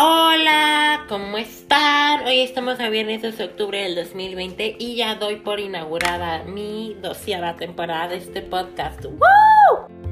Hola, ¿cómo están? Hoy estamos a viernes 2 de octubre del 2020 y ya doy por inaugurada mi doceava temporada de este podcast. ¡Woo!